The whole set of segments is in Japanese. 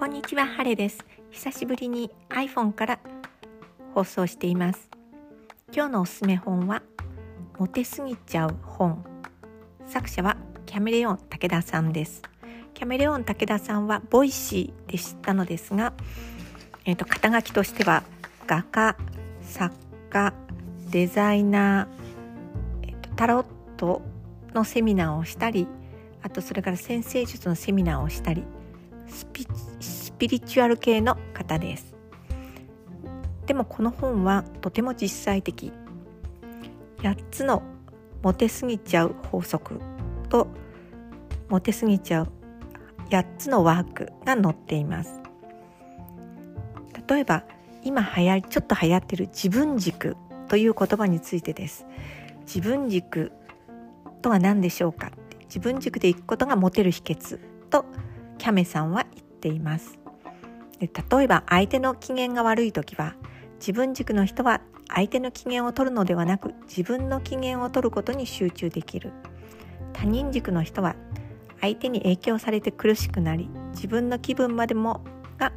こんにちは、ハレです。久しぶりに iPhone から放送しています。今日のおすすめ本は、モテすぎちゃう本。作者はキャメレオン竹田さんです。キャメレオン竹田さんは Voicy で知ったのですが、えーと、肩書きとしては画家、作家、デザイナー、えーとタロットのセミナーをしたりあとそれから先生術のセミナーをしたりスピピリチュアル系の方です。でもこの本はとても実際的。8つのモテすぎちゃう法則とモテすぎちゃう8つのワークが載っています。例えば今流行りちょっと流行ってる自分軸という言葉についてです。自分軸とは何でしょうか自分軸でいくことがモテる秘訣とキャメさんは言っています。で例えば相手の機嫌が悪い時は自分軸の人は相手の機嫌を取るのではなく自分の機嫌を取ることに集中できる。他人軸の人は相手に影響されて苦しくなり自分の気分までもが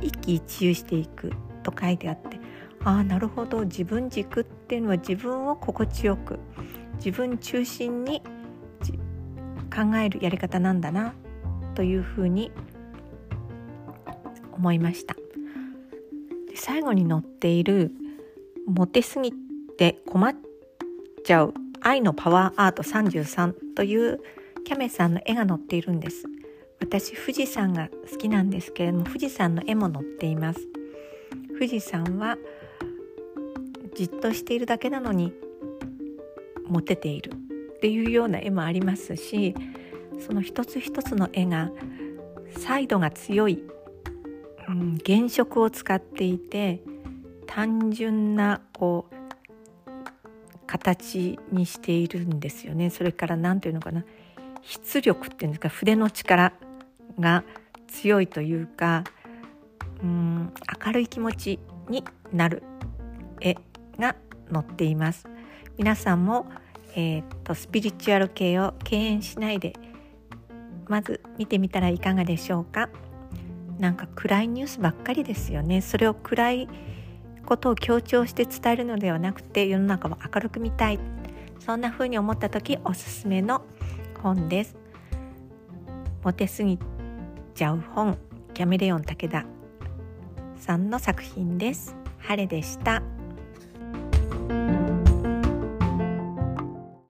一喜一憂していくと書いてあってああなるほど自分軸っていうのは自分を心地よく自分中心に考えるやり方なんだなというふうに思いました。で最後に載っている「モテすぎて困っちゃう愛のパワーアート33」というキャメさんの絵が載っているんです。私富士山が好きなんですけれども富士山の絵も載っています。富士山はじっとしているだけなのにモテている。っていうような絵もありますしその一つ一つの絵がサイドが強い、うん、原色を使っていて単純なこう形にしているんですよね。それから何ていうのかな。筆力っていうんですか。筆の力が強いというかうん明るい気持ちになる絵が載っています。皆さんも、えー、っとスピリチュアル系を敬遠しないでまず見てみたらいかがでしょうか。なんか暗いニュースばっかりですよね。それを暗いことを強調して伝えるのではなくて世の中を明るく見たい。そんな風に思った時おすすめの本です。モテすぎちゃう本キャメレオン武田さんの作品です。晴れでした。